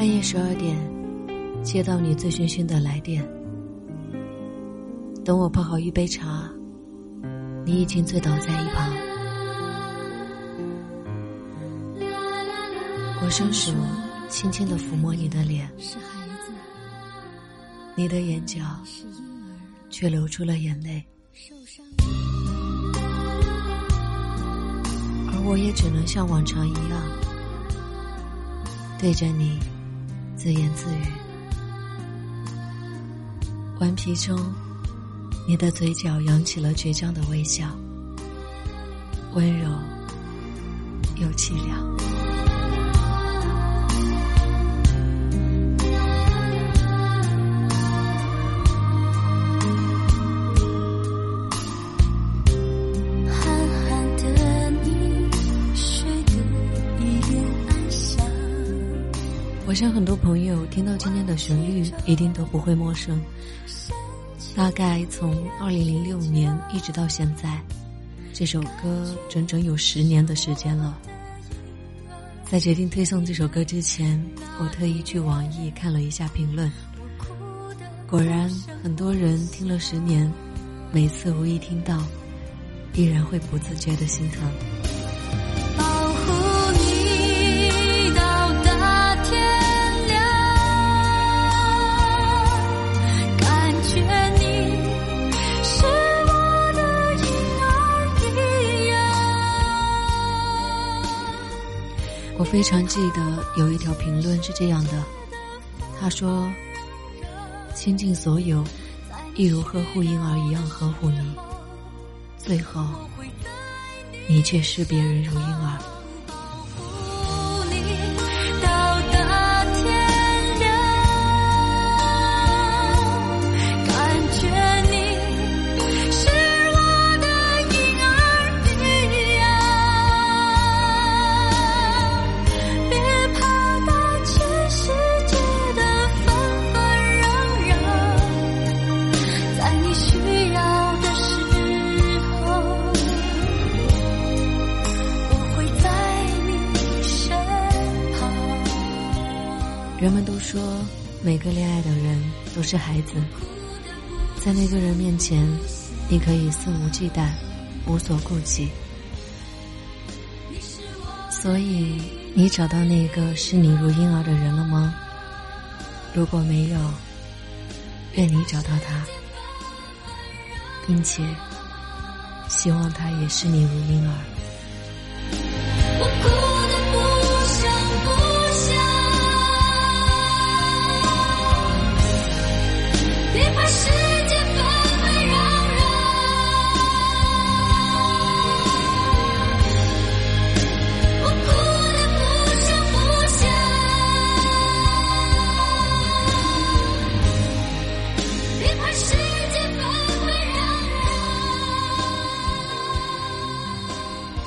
半夜十二点，接到你醉醺醺的来电。等我泡好一杯茶，你已经醉倒在一旁。我伸手轻轻的抚摸你的脸，你的眼角却流出了眼泪，而我也只能像往常一样，对着你自言自语。顽皮中，你的嘴角扬起了倔强的微笑，温柔又凄凉。想很多朋友听到今天的旋律，一定都不会陌生。大概从二零零六年一直到现在，这首歌整整有十年的时间了。在决定推送这首歌之前，我特意去网易看了一下评论，果然很多人听了十年，每次无意听到，依然会不自觉的心疼。我非常记得有一条评论是这样的，他说：“倾尽所有，一如呵护婴儿一样呵护你，最后，你却视别人如婴儿。”人们都说，每个恋爱的人都是孩子，在那个人面前，你可以肆无忌惮，无所顾忌。所以，你找到那个视你如婴儿的人了吗？如果没有，愿你找到他，并且希望他也视你如婴儿。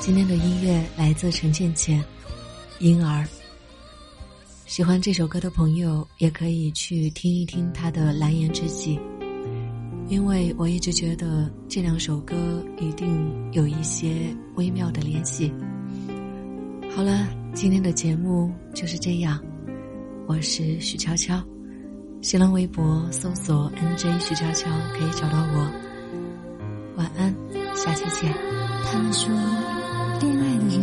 今天的音乐来自陈倩倩，《婴儿》。喜欢这首歌的朋友也可以去听一听她的《蓝颜知己》，因为我一直觉得这两首歌一定有一些微妙的联系。好了，今天的节目就是这样，我是许悄悄，新浪微博搜索 “nj 许悄悄”可以找到我。晚安，下期见。他们说。恋爱的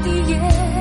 一夜。